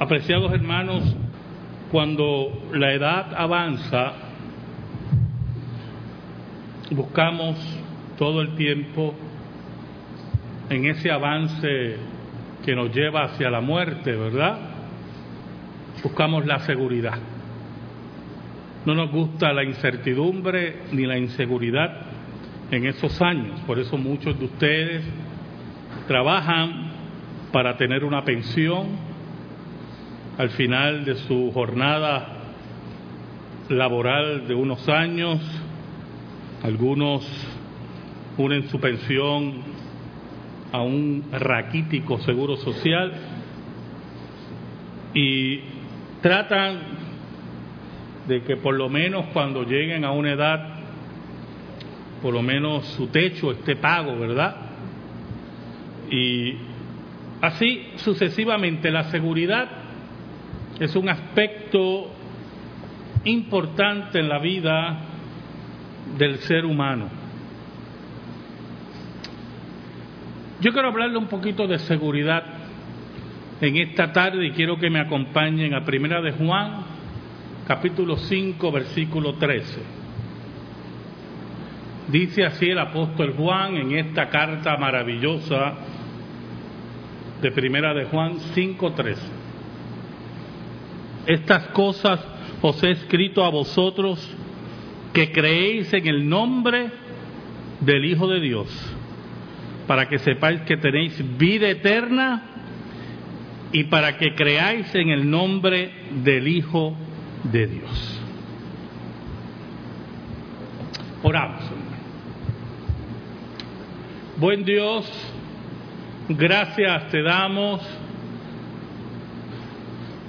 Apreciados hermanos, cuando la edad avanza, buscamos todo el tiempo en ese avance que nos lleva hacia la muerte, ¿verdad? Buscamos la seguridad. No nos gusta la incertidumbre ni la inseguridad en esos años. Por eso muchos de ustedes trabajan para tener una pensión al final de su jornada laboral de unos años. Algunos unen su pensión a un raquítico seguro social y tratan de que por lo menos cuando lleguen a una edad, por lo menos su techo esté pago, ¿verdad? Y así sucesivamente la seguridad es un aspecto importante en la vida del ser humano. Yo quiero hablarle un poquito de seguridad en esta tarde y quiero que me acompañen a Primera de Juan, capítulo 5, versículo 13. Dice así el apóstol Juan en esta carta maravillosa de Primera de Juan 5:13. Estas cosas os he escrito a vosotros que creéis en el nombre del Hijo de Dios para que sepáis que tenéis vida eterna y para que creáis en el nombre del Hijo de Dios. Oramos. Buen Dios, gracias te damos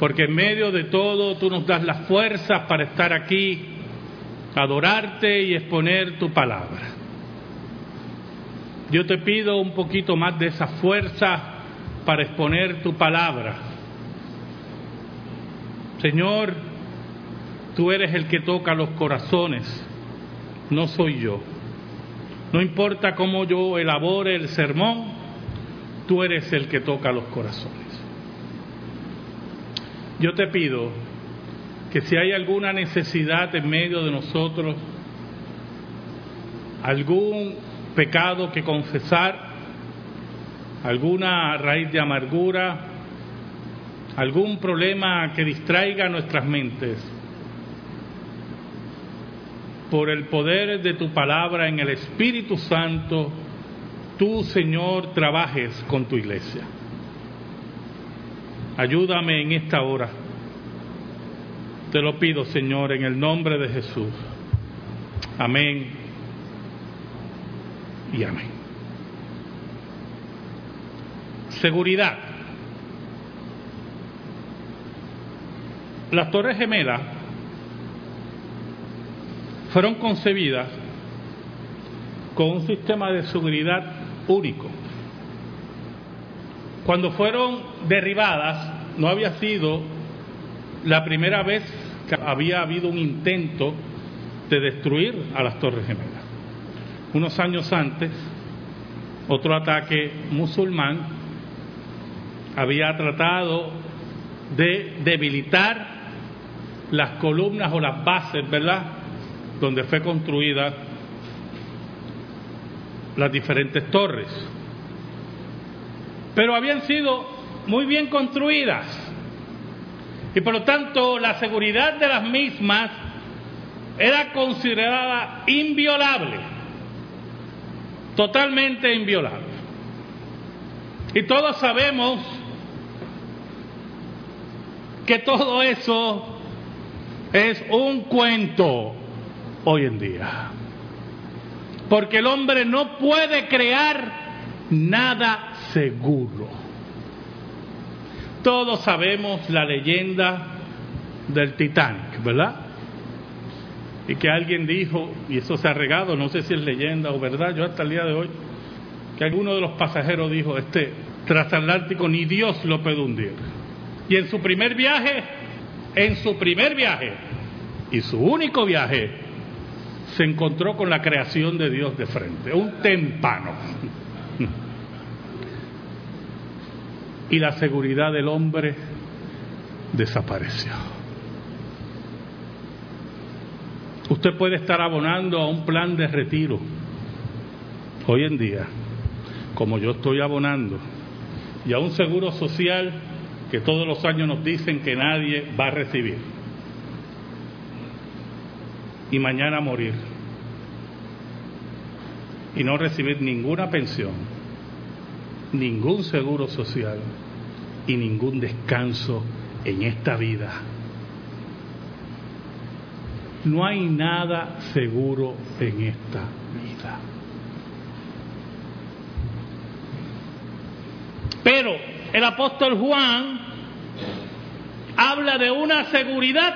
porque en medio de todo tú nos das las fuerzas para estar aquí, adorarte y exponer tu palabra. Yo te pido un poquito más de esa fuerza para exponer tu palabra. Señor, tú eres el que toca los corazones, no soy yo. No importa cómo yo elabore el sermón, tú eres el que toca los corazones. Yo te pido que si hay alguna necesidad en medio de nosotros, algún pecado que confesar, alguna raíz de amargura, algún problema que distraiga nuestras mentes. Por el poder de tu palabra en el Espíritu Santo, tú, Señor, trabajes con tu iglesia. Ayúdame en esta hora. Te lo pido, Señor, en el nombre de Jesús. Amén y amén. Seguridad. Las Torres Gemelas fueron concebidas con un sistema de seguridad único. Cuando fueron derribadas, no había sido la primera vez que había habido un intento de destruir a las Torres Gemelas unos años antes, otro ataque musulmán había tratado de debilitar las columnas o las bases, ¿verdad?, donde fue construida las diferentes torres. Pero habían sido muy bien construidas y por lo tanto la seguridad de las mismas era considerada inviolable totalmente inviolable. Y todos sabemos que todo eso es un cuento hoy en día. Porque el hombre no puede crear nada seguro. Todos sabemos la leyenda del Titanic, ¿verdad? y que alguien dijo, y eso se ha regado, no sé si es leyenda o verdad, yo hasta el día de hoy, que alguno de los pasajeros dijo, este transatlántico ni Dios lo puede hundir. Y en su primer viaje, en su primer viaje, y su único viaje, se encontró con la creación de Dios de frente, un tempano. Y la seguridad del hombre desapareció. Usted puede estar abonando a un plan de retiro hoy en día, como yo estoy abonando, y a un seguro social que todos los años nos dicen que nadie va a recibir. Y mañana morir. Y no recibir ninguna pensión, ningún seguro social y ningún descanso en esta vida no hay nada seguro en esta vida. Pero el apóstol Juan habla de una seguridad,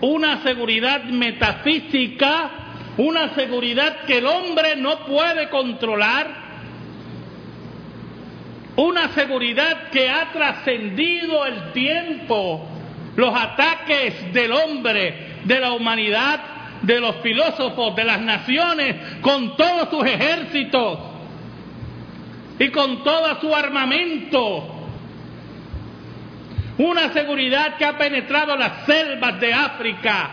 una seguridad metafísica, una seguridad que el hombre no puede controlar, una seguridad que ha trascendido el tiempo los ataques del hombre, de la humanidad, de los filósofos, de las naciones, con todos sus ejércitos y con todo su armamento. Una seguridad que ha penetrado las selvas de África,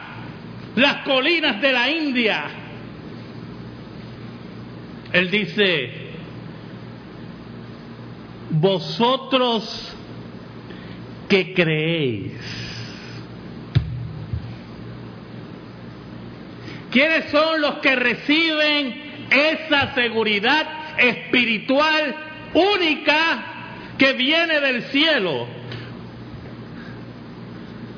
las colinas de la India. Él dice, vosotros que creéis, ¿Quiénes son los que reciben esa seguridad espiritual única que viene del cielo?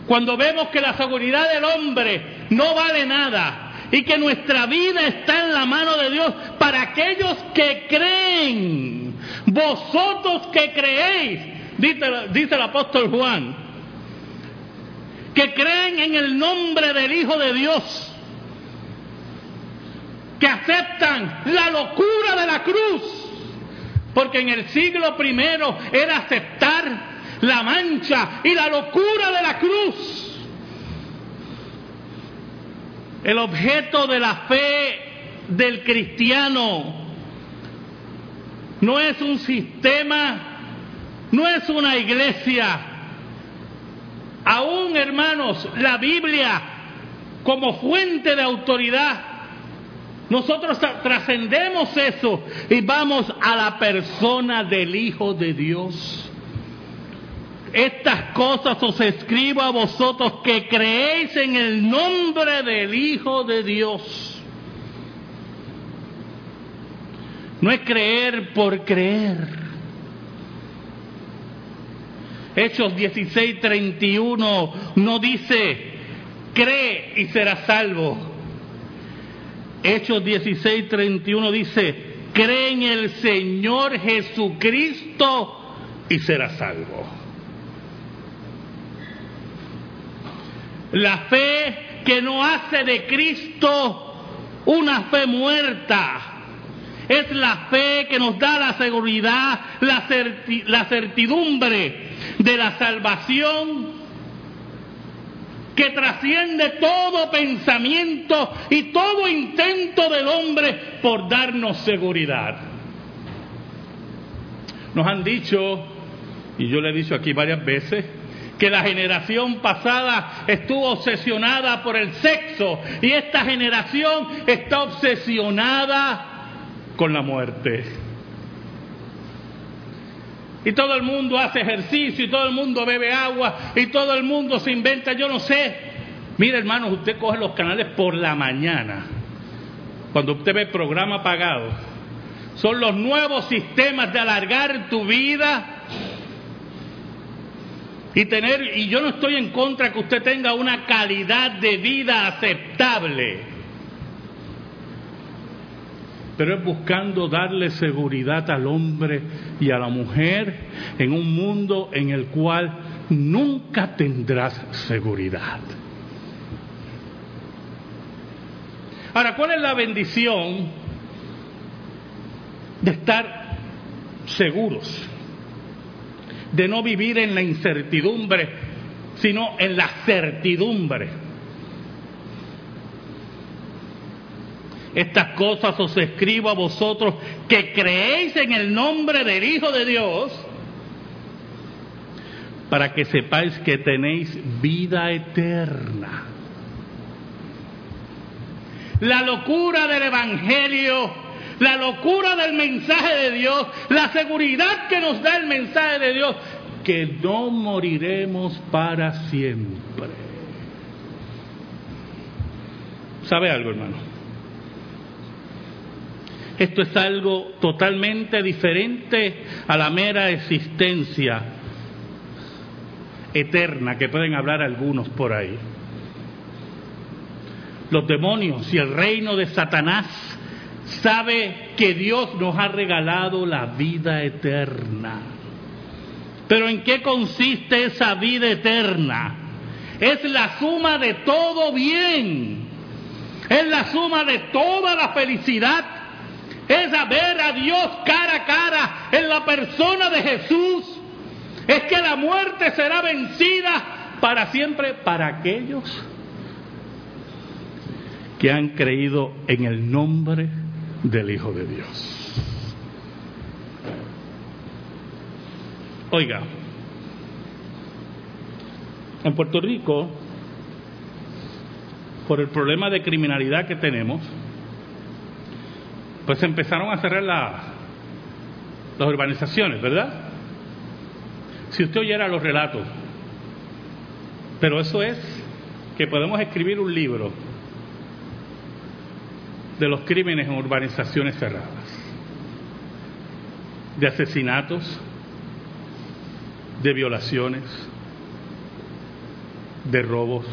Cuando vemos que la seguridad del hombre no vale nada y que nuestra vida está en la mano de Dios para aquellos que creen, vosotros que creéis, dice, el apóstol Juan, que creen en el nombre del Hijo de Dios que aceptan la locura de la cruz. Porque en el siglo primero era aceptar la mancha y la locura de la cruz. El objeto de la fe del cristiano no es un sistema, no es una iglesia. Aún, hermanos, la Biblia como fuente de autoridad nosotros trascendemos eso y vamos a la persona del Hijo de Dios. Estas cosas os escribo a vosotros que creéis en el nombre del Hijo de Dios. No es creer por creer. Hechos 16, 31 no dice, cree y será salvo Hechos 16, 31 dice, cree en el Señor Jesucristo y será salvo. La fe que no hace de Cristo una fe muerta. Es la fe que nos da la seguridad, la, certidumbre de la salvación que trasciende todo pensamiento y todo intento del hombre por darnos seguridad. Nos han dicho, y yo le he dicho aquí varias veces, que la generación pasada estuvo obsesionada por el sexo y esta generación está obsesionada con la muerte. Y todo el mundo hace ejercicio y todo el mundo bebe agua y todo el mundo se inventa, yo no sé. Mire hermanos, usted coge los canales por la mañana, cuando usted ve programa pagado. Son los nuevos sistemas de alargar tu vida y tener, y yo no estoy en contra que usted tenga una calidad de vida aceptable pero es buscando darle seguridad al hombre y a la mujer en un mundo en el cual nunca tendrás seguridad. Ahora, ¿cuál es la bendición de estar seguros? De no vivir en la incertidumbre, sino en la certidumbre Estas cosas os escribo a vosotros que creéis en el nombre del Hijo de Dios, para que sepáis que tenéis vida eterna. La locura del Evangelio, la locura del mensaje de Dios, la seguridad que nos da el mensaje de Dios, que no moriremos para siempre. ¿Sabe algo, hermano? Esto es algo totalmente diferente a la mera existencia eterna que pueden hablar algunos por ahí. Los demonios y el reino de Satanás sabe que Dios nos ha regalado la vida eterna. Pero ¿en qué consiste esa vida eterna? Es la suma de todo bien. Es la suma de toda la felicidad. Es ver a Dios cara a cara en la persona de Jesús es que la muerte será vencida para siempre para aquellos que han creído en el nombre del Hijo de Dios. Oiga, en Puerto Rico, por el problema de criminalidad que tenemos, pues empezaron a cerrar las urbanizaciones, ¿verdad? Si usted oyera los relatos, pero eso es que podemos escribir un libro de los crímenes en urbanizaciones cerradas, de asesinatos, de violaciones, de robos.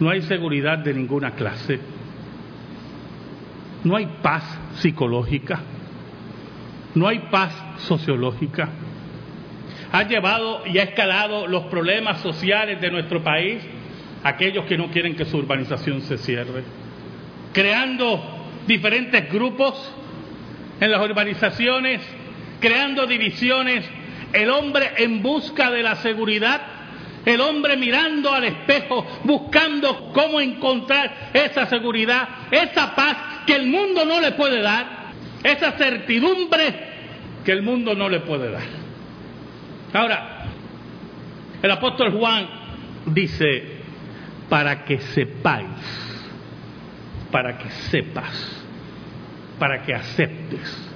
No hay seguridad de ninguna clase. No hay paz psicológica. No hay paz sociológica ha llevado y ha escalado los problemas sociales de nuestro país, aquellos que no quieren que su urbanización se cierre, creando diferentes grupos en las urbanizaciones, creando divisiones, el hombre en busca de la seguridad, el hombre mirando al espejo, buscando cómo encontrar esa seguridad, esa paz que el mundo no le puede dar, esa certidumbre que el mundo no le puede dar. Ahora, el apóstol Juan dice, para que sepáis, para que sepas, para que aceptes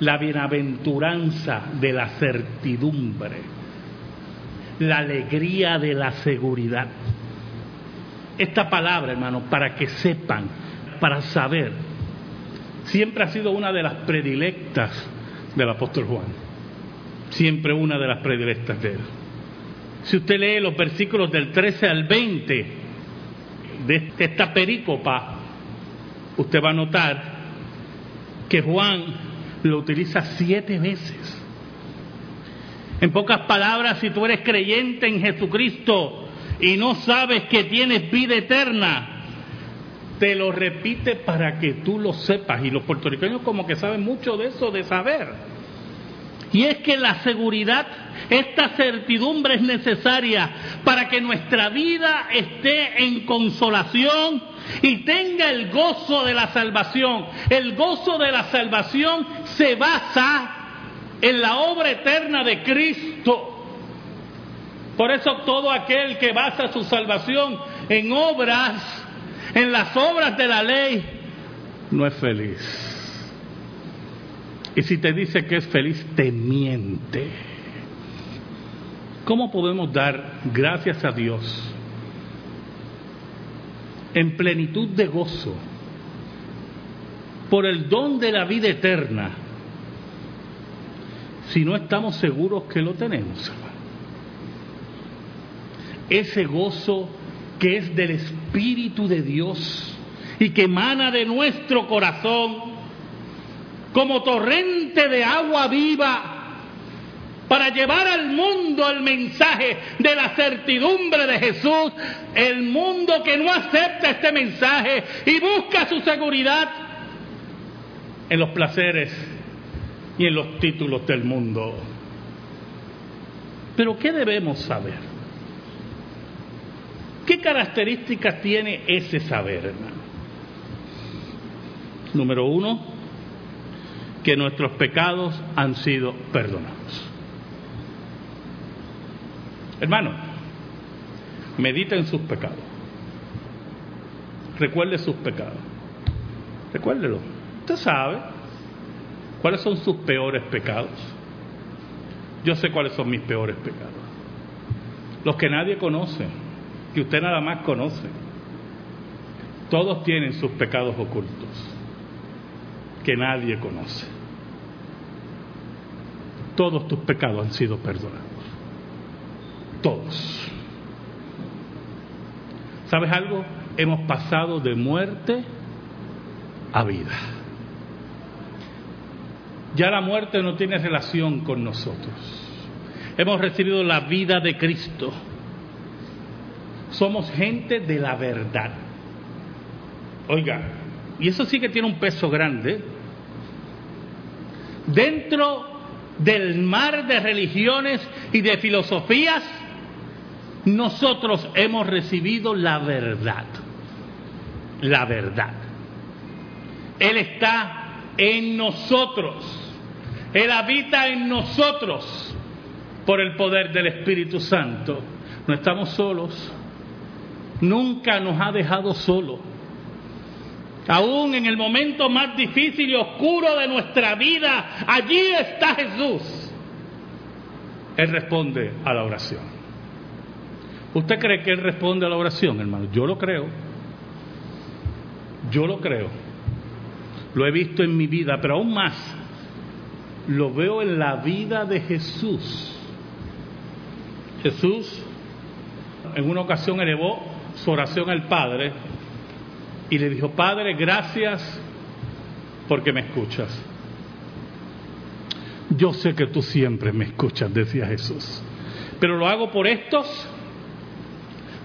la bienaventuranza de la certidumbre, la alegría de la seguridad. Esta palabra, hermano, para que sepan, para saber, siempre ha sido una de las predilectas del apóstol Juan siempre una de las predilectas de él. Si usted lee los versículos del 13 al 20 de esta perícopa, usted va a notar que Juan lo utiliza siete veces. En pocas palabras, si tú eres creyente en Jesucristo y no sabes que tienes vida eterna, te lo repite para que tú lo sepas. Y los puertorriqueños como que saben mucho de eso, de saber. Y es que la seguridad, esta certidumbre es necesaria para que nuestra vida esté en consolación y tenga el gozo de la salvación. El gozo de la salvación se basa en la obra eterna de Cristo. Por eso todo aquel que basa su salvación en obras, en las obras de la ley, no es feliz. Y si te dice que es feliz, te miente. ¿Cómo podemos dar gracias a Dios en plenitud de gozo por el don de la vida eterna si no estamos seguros que lo tenemos, Ese gozo que es del Espíritu de Dios y que emana de nuestro corazón como torrente de agua viva para llevar al mundo el mensaje de la certidumbre de Jesús, el mundo que no acepta este mensaje y busca su seguridad en los placeres y en los títulos del mundo. Pero ¿qué debemos saber? ¿Qué características tiene ese saber, hermano? Número uno, que nuestros pecados han sido perdonados. Hermano, medita en sus pecados. Recuerde sus pecados. Recuérdelo. Usted sabe cuáles son sus peores pecados. Yo sé cuáles son mis peores pecados. Los que nadie conoce, que usted nada más conoce. Todos tienen sus pecados ocultos, que nadie conoce. Todos tus pecados han sido perdonados. Todos. ¿Sabes algo? Hemos pasado de muerte a vida. Ya la muerte no tiene relación con nosotros. Hemos recibido la vida de Cristo. Somos gente de la verdad. Oiga, y eso sí que tiene un peso grande. Dentro del mar de religiones y de filosofías, nosotros hemos recibido la verdad. La verdad. Él está en nosotros. Él habita en nosotros por el poder del Espíritu Santo. No estamos solos. Nunca nos ha dejado solos. Aún en el momento más difícil y oscuro de nuestra vida, allí está Jesús. Él responde a la oración. ¿Usted cree que Él responde a la oración, hermano? Yo lo creo. Yo lo creo. Lo he visto en mi vida, pero aún más lo veo en la vida de Jesús. Jesús en una ocasión elevó su oración al Padre y le dijo, Padre, gracias porque me escuchas. Yo sé que tú siempre me escuchas, decía Jesús, pero lo hago por estos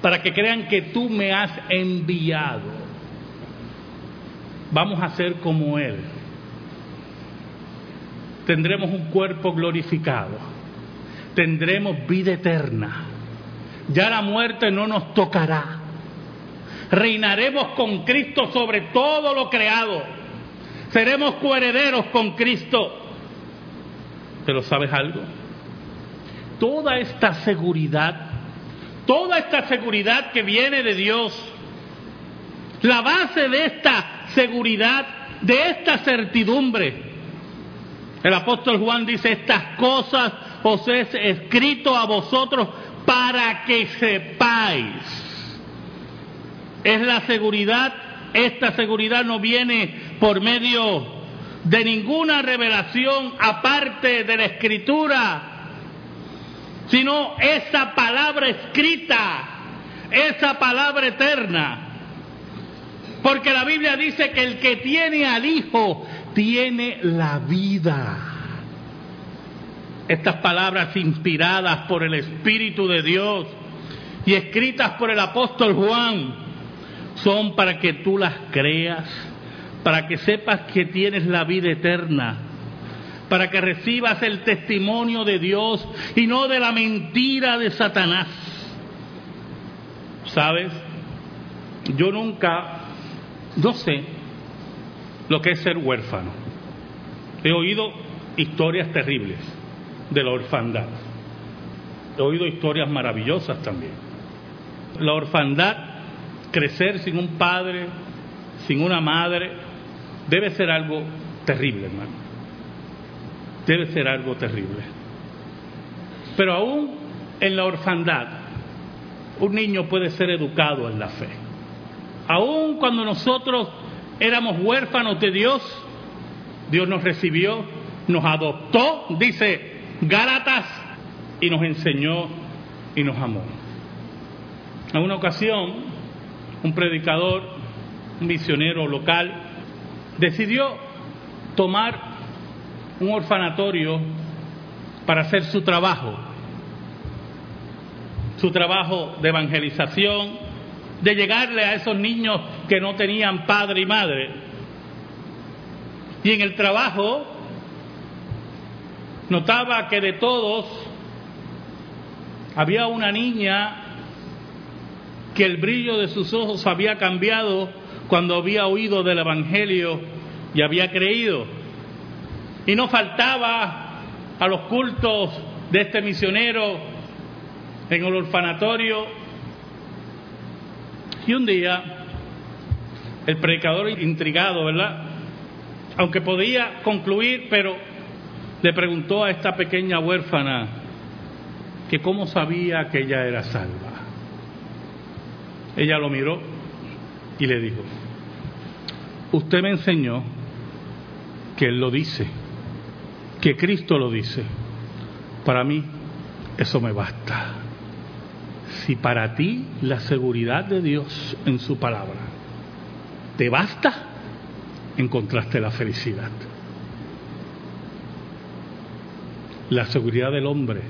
para que crean que tú me has enviado. Vamos a ser como Él. Tendremos un cuerpo glorificado, tendremos vida eterna, ya la muerte no nos tocará, reinaremos con Cristo sobre todo lo creado, seremos coherederos con Cristo. Pero ¿sabes algo? Toda esta seguridad, toda esta seguridad que viene de Dios, la base de esta seguridad, de esta certidumbre, el apóstol Juan dice, estas cosas os he escrito a vosotros para que sepáis. Es la seguridad, esta seguridad no viene por medio de ninguna revelación aparte de la escritura, sino esa palabra escrita, esa palabra eterna. Porque la Biblia dice que el que tiene al Hijo tiene la vida. Estas palabras inspiradas por el Espíritu de Dios y escritas por el apóstol Juan son para que tú las creas, para que sepas que tienes la vida eterna, para que recibas el testimonio de Dios y no de la mentira de Satanás. ¿Sabes? Yo nunca, no sé, lo que es ser huérfano. He oído historias terribles de la orfandad. He oído historias maravillosas también. La orfandad, crecer sin un padre, sin una madre, debe ser algo terrible, hermano. Debe ser algo terrible. Pero aún en la orfandad, un niño puede ser educado en la fe. Aún cuando nosotros éramos huérfanos de Dios, Dios nos recibió, nos adoptó, dice Gálatas, y nos enseñó y nos amó. En una ocasión, un predicador, un misionero local, decidió tomar un orfanatorio para hacer su trabajo, su trabajo de evangelización, de llegarle a esos niños que no tenían padre y madre. Y en el trabajo notaba que de todos había una niña que el brillo de sus ojos había cambiado cuando había oído del Evangelio y había creído. Y no faltaba a los cultos de este misionero en el orfanatorio y un día el predicador intrigado, ¿verdad? Aunque podía concluir, pero le preguntó a esta pequeña huérfana que cómo sabía que ella era salva. Ella lo miró y le dijo, usted me enseñó que Él lo dice, que Cristo lo dice. Para mí eso me basta. Si para ti la seguridad de Dios en su palabra te basta, encontraste la felicidad. La seguridad del hombre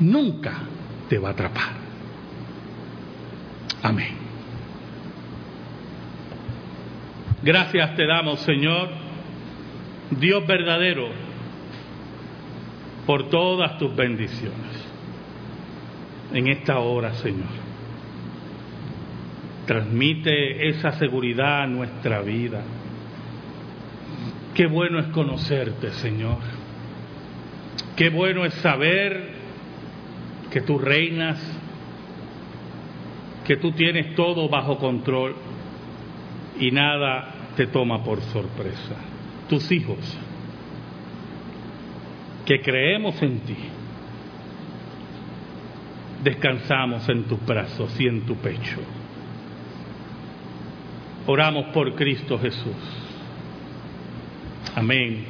nunca te va a atrapar. Amén. Gracias te damos, Señor, Dios verdadero, por todas tus bendiciones. En esta hora, Señor, transmite esa seguridad a nuestra vida. Qué bueno es conocerte, Señor. Qué bueno es saber que tú reinas, que tú tienes todo bajo control y nada te toma por sorpresa. Tus hijos, que creemos en ti, descansamos en tus brazos y en tu pecho. Oramos por Cristo Jesús. Amén.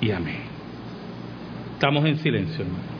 Y amén. Estamos en silencio, hermano.